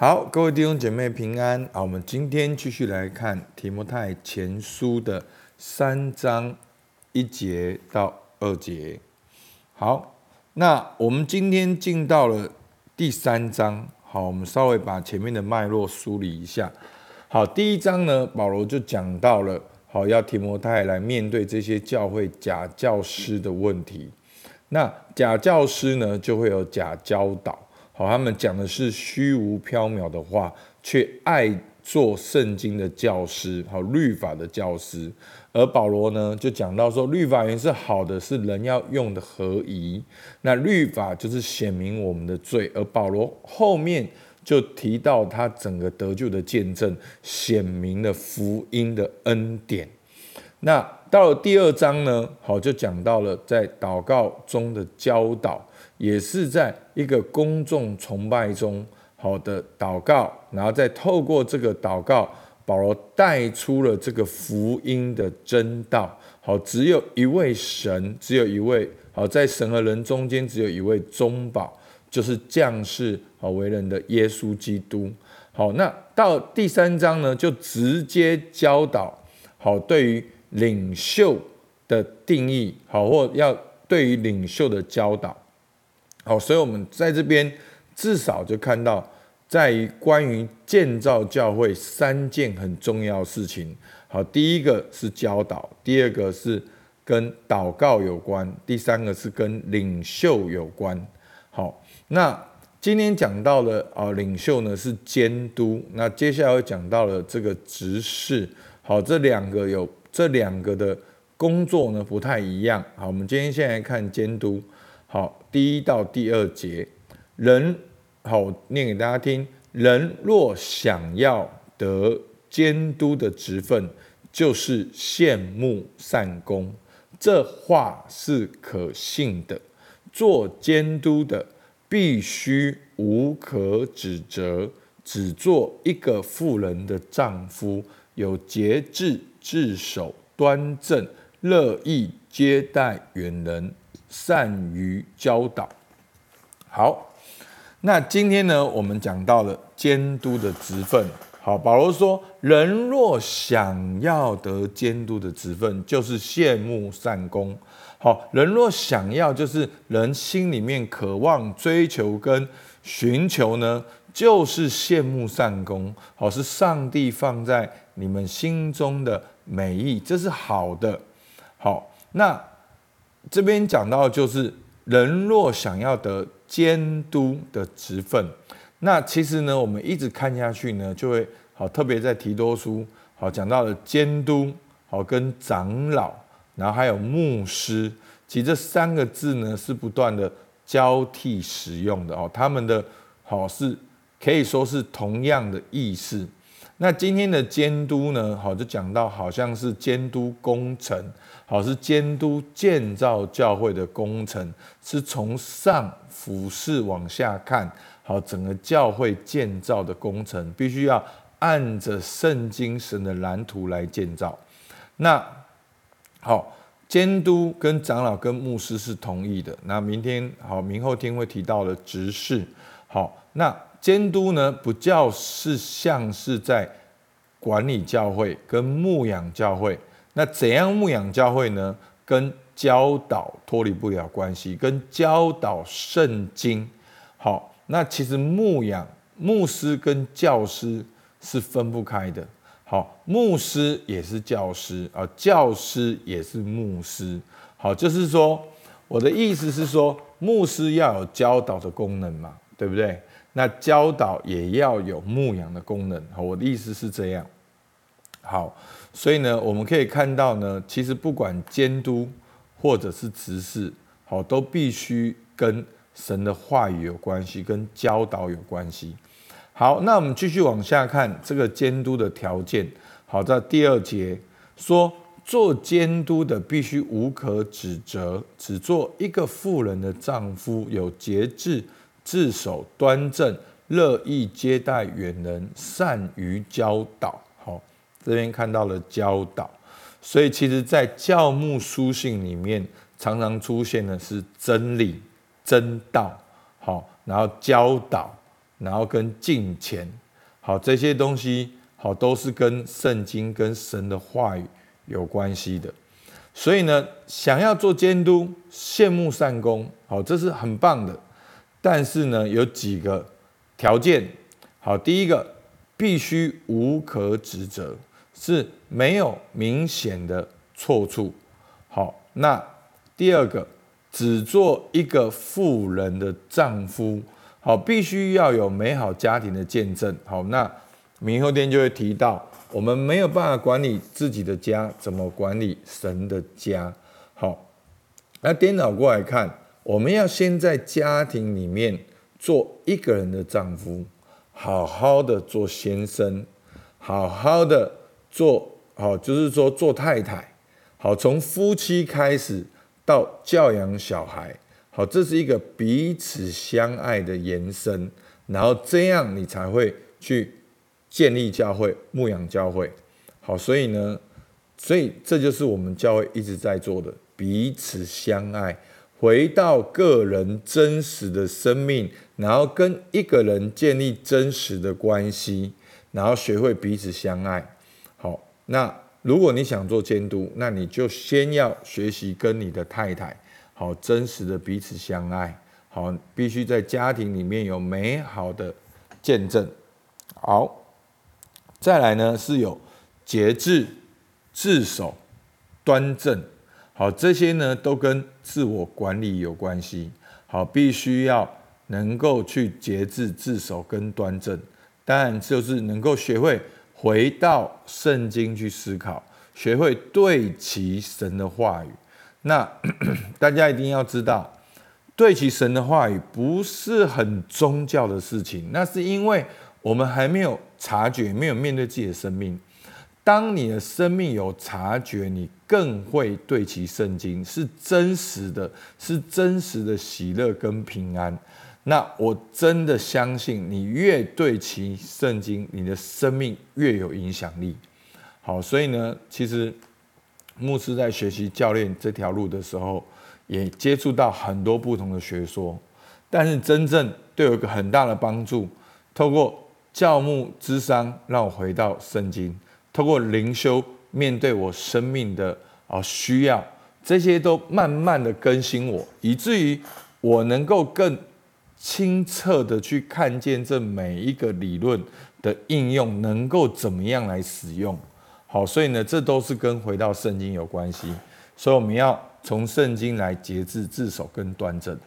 好，各位弟兄姐妹平安啊！我们今天继续来看提摩太前书的三章一节到二节。好，那我们今天进到了第三章。好，我们稍微把前面的脉络梳理一下。好，第一章呢，保罗就讲到了，好要提摩太来面对这些教会假教师的问题。那假教师呢，就会有假教导。好，他们讲的是虚无缥缈的话，却爱做圣经的教师，好律法的教师。而保罗呢，就讲到说，律法原是好的，是人要用的合宜。那律法就是显明我们的罪，而保罗后面就提到他整个得救的见证，显明了福音的恩典。那到了第二章呢，好就讲到了在祷告中的教导。也是在一个公众崇拜中，好的祷告，然后再透过这个祷告，保罗带出了这个福音的真道。好，只有一位神，只有一位好，在神和人中间只有一位中保，就是降世好为人的耶稣基督。好，那到第三章呢，就直接教导好对于领袖的定义，好或要对于领袖的教导。好，所以我们在这边至少就看到，在于关于建造教会三件很重要事情。好，第一个是教导，第二个是跟祷告有关，第三个是跟领袖有关。好，那今天讲到了啊，领袖呢是监督，那接下来会讲到了这个执事。好，这两个有这两个的工作呢不太一样。好，我们今天先来看监督。好，第一到第二节，人好念给大家听。人若想要得监督的职分，就是羡慕善功，这话是可信的。做监督的必须无可指责，只做一个妇人的丈夫，有节制，自守端正，乐意接待远人。善于教导。好，那今天呢，我们讲到了监督的职分。好，保罗说，人若想要得监督的职分，就是羡慕善功。好，人若想要，就是人心里面渴望、追求跟寻求呢，就是羡慕善功。好，是上帝放在你们心中的美意，这是好的。好，那。这边讲到就是人若想要得监督的职分，那其实呢，我们一直看下去呢，就会好特别在提多书好讲到了监督好跟长老，然后还有牧师，其实这三个字呢是不断的交替使用的哦，他们的好是可以说是同样的意思。那今天的监督呢，好就讲到好像是监督工程。好是监督建造教会的工程，是从上俯视往下看，好整个教会建造的工程，必须要按着圣经神的蓝图来建造。那好，监督跟长老跟牧师是同意的。那明天好，明后天会提到的执事。好，那监督呢，不叫是像是在管理教会跟牧养教会。那怎样牧养教会呢？跟教导脱离不了关系，跟教导圣经。好，那其实牧养牧师跟教师是分不开的。好，牧师也是教师啊，教师也是牧师。好，就是说，我的意思是说，牧师要有教导的功能嘛，对不对？那教导也要有牧养的功能。好，我的意思是这样。好。所以呢，我们可以看到呢，其实不管监督或者是执事，好，都必须跟神的话语有关系，跟教导有关系。好，那我们继续往下看这个监督的条件。好，在第二节说，做监督的必须无可指责，只做一个妇人的丈夫，有节制，自守端正，乐意接待远人，善于教导。这边看到了教导，所以其实，在教牧书信里面，常常出现的是真理、真道，好，然后教导，然后跟敬虔，好这些东西，好都是跟圣经跟神的话语有关系的。所以呢，想要做监督，羡慕善功，好这是很棒的。但是呢，有几个条件，好第一个必须无可指责，是没有明显的错处。好，那第二个。只做一个富人的丈夫，好，必须要有美好家庭的见证。好，那明后天就会提到，我们没有办法管理自己的家，怎么管理神的家？好，那颠倒过来看，我们要先在家庭里面做一个人的丈夫，好好的做先生，好好的做好，就是说做太太，好，从夫妻开始。到教养小孩，好，这是一个彼此相爱的延伸，然后这样你才会去建立教会、牧养教会。好，所以呢，所以这就是我们教会一直在做的，彼此相爱，回到个人真实的生命，然后跟一个人建立真实的关系，然后学会彼此相爱。好，那。如果你想做监督，那你就先要学习跟你的太太好真实的彼此相爱，好，必须在家庭里面有美好的见证。好，再来呢是有节制、自守、端正，好，这些呢都跟自我管理有关系。好，必须要能够去节制、自守跟端正，当然就是能够学会。回到圣经去思考，学会对齐神的话语。那 大家一定要知道，对齐神的话语不是很宗教的事情，那是因为我们还没有察觉，没有面对自己的生命。当你的生命有察觉，你更会对其圣经，是真实的，是真实的喜乐跟平安。那我真的相信，你越对其圣经，你的生命越有影响力。好，所以呢，其实牧师在学习教练这条路的时候，也接触到很多不同的学说，但是真正对我一个很大的帮助，透过教牧之商，让我回到圣经；透过灵修，面对我生命的啊需要，这些都慢慢的更新我，以至于我能够更。清澈的去看见这每一个理论的应用，能够怎么样来使用？好，所以呢，这都是跟回到圣经有关系。所以我们要从圣经来节制、自守跟端正。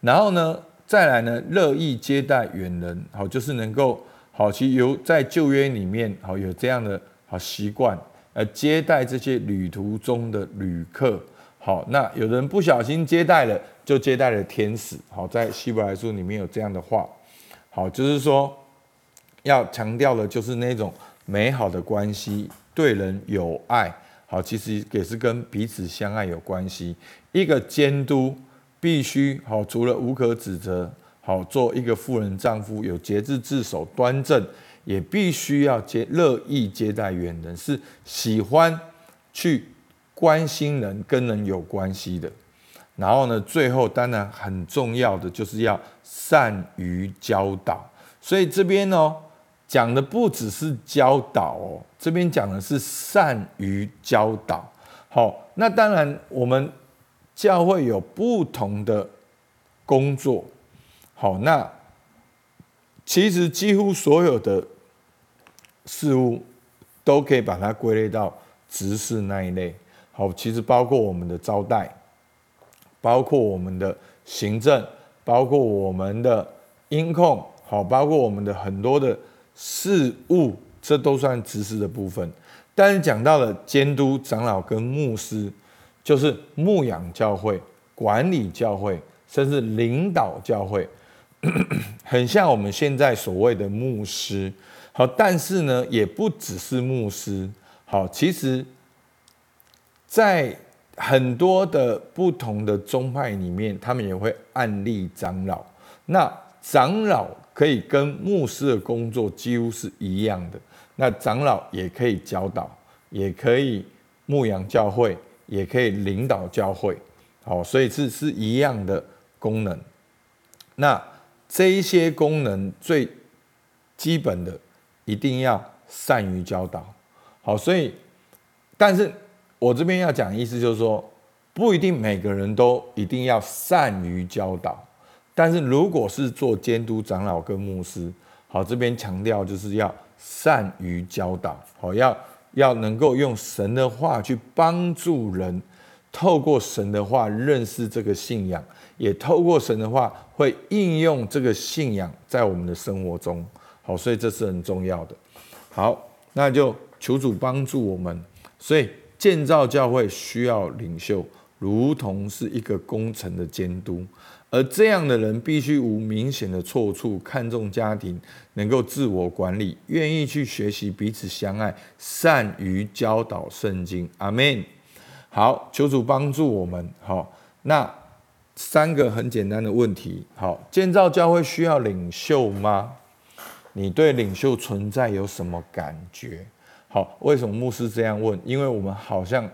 然后呢，再来呢，乐意接待远人，好，就是能够好，其实有在旧约里面，好有这样的好习惯，呃，接待这些旅途中的旅客。好，那有人不小心接待了。就接待了天使，好，在希伯来书里面有这样的话，好，就是说要强调的，就是那种美好的关系，对人有爱，好，其实也是跟彼此相爱有关系。一个监督必须好，除了无可指责，好，做一个妇人丈夫有节制自守、端正，也必须要接乐意接待远人，是喜欢去关心人、跟人有关系的。然后呢，最后当然很重要的就是要善于教导，所以这边呢讲的不只是教导哦，这边讲的是善于教导。好，那当然我们教会有不同的工作，好，那其实几乎所有的事物都可以把它归类到执事那一类。好，其实包括我们的招待。包括我们的行政，包括我们的音控，好，包括我们的很多的事务，这都算知识的部分。但是讲到了监督长老跟牧师，就是牧养教会、管理教会，甚至领导教会，很像我们现在所谓的牧师。好，但是呢，也不只是牧师。好，其实，在很多的不同的宗派里面，他们也会案例长老。那长老可以跟牧师的工作几乎是一样的。那长老也可以教导，也可以牧养教会，也可以领导教会。好，所以是是一样的功能。那这一些功能最基本的，一定要善于教导。好，所以，但是我这边要讲的意思就是说，不一定每个人都一定要善于教导。但是如果是做监督长老跟牧师，好，这边强调就是要善于教导，好，要要能够用神的话去帮助人，透过神的话认识这个信仰，也透过神的话会应用这个信仰在我们的生活中，好，所以这是很重要的。好，那就求主帮助我们，所以建造教会需要领袖，如同是一个工程的监督。而这样的人必须无明显的错处，看重家庭，能够自我管理，愿意去学习彼此相爱，善于教导圣经。阿门。好，求主帮助我们。好，那三个很简单的问题。好，建造教会需要领袖吗？你对领袖存在有什么感觉？好，为什么牧师这样问？因为我们好像。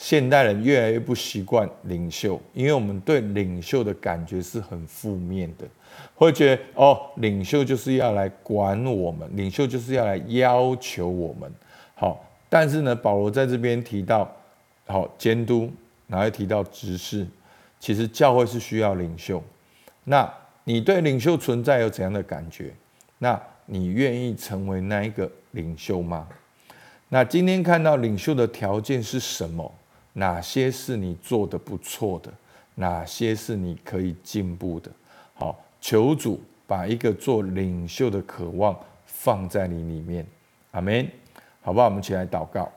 现代人越来越不习惯领袖，因为我们对领袖的感觉是很负面的，会觉得哦，领袖就是要来管我们，领袖就是要来要求我们。好，但是呢，保罗在这边提到，好监督，然后提到执事，其实教会是需要领袖。那你对领袖存在有怎样的感觉？那你愿意成为那一个领袖吗？那今天看到领袖的条件是什么？哪些是你做的不错的？哪些是你可以进步的？好，求主把一个做领袖的渴望放在你里面，阿门。好不好？我们起来祷告。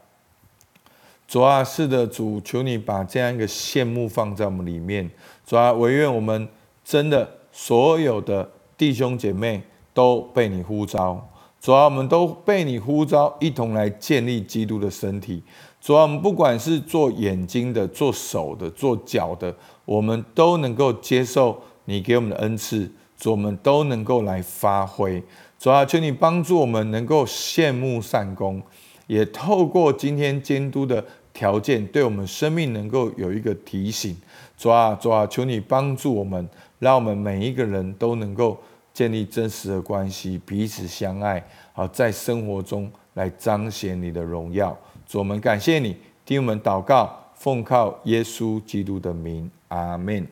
主啊，是的，主，求你把这样一个羡慕放在我们里面。主啊，唯愿我们真的所有的弟兄姐妹都被你呼召。主啊，我们都被你呼召，一同来建立基督的身体。主啊，我们不管是做眼睛的、做手的、做脚的，我们都能够接受你给我们的恩赐，主，我们都能够来发挥。主啊，求你帮助我们能够羡慕善功，也透过今天监督的条件，对我们生命能够有一个提醒。主啊，主啊，求你帮助我们，让我们每一个人都能够。建立真实的关系，彼此相爱，好在生活中来彰显你的荣耀。主，我们感谢你，听我们祷告，奉靠耶稣基督的名，阿门。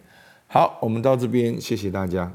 好，我们到这边，谢谢大家。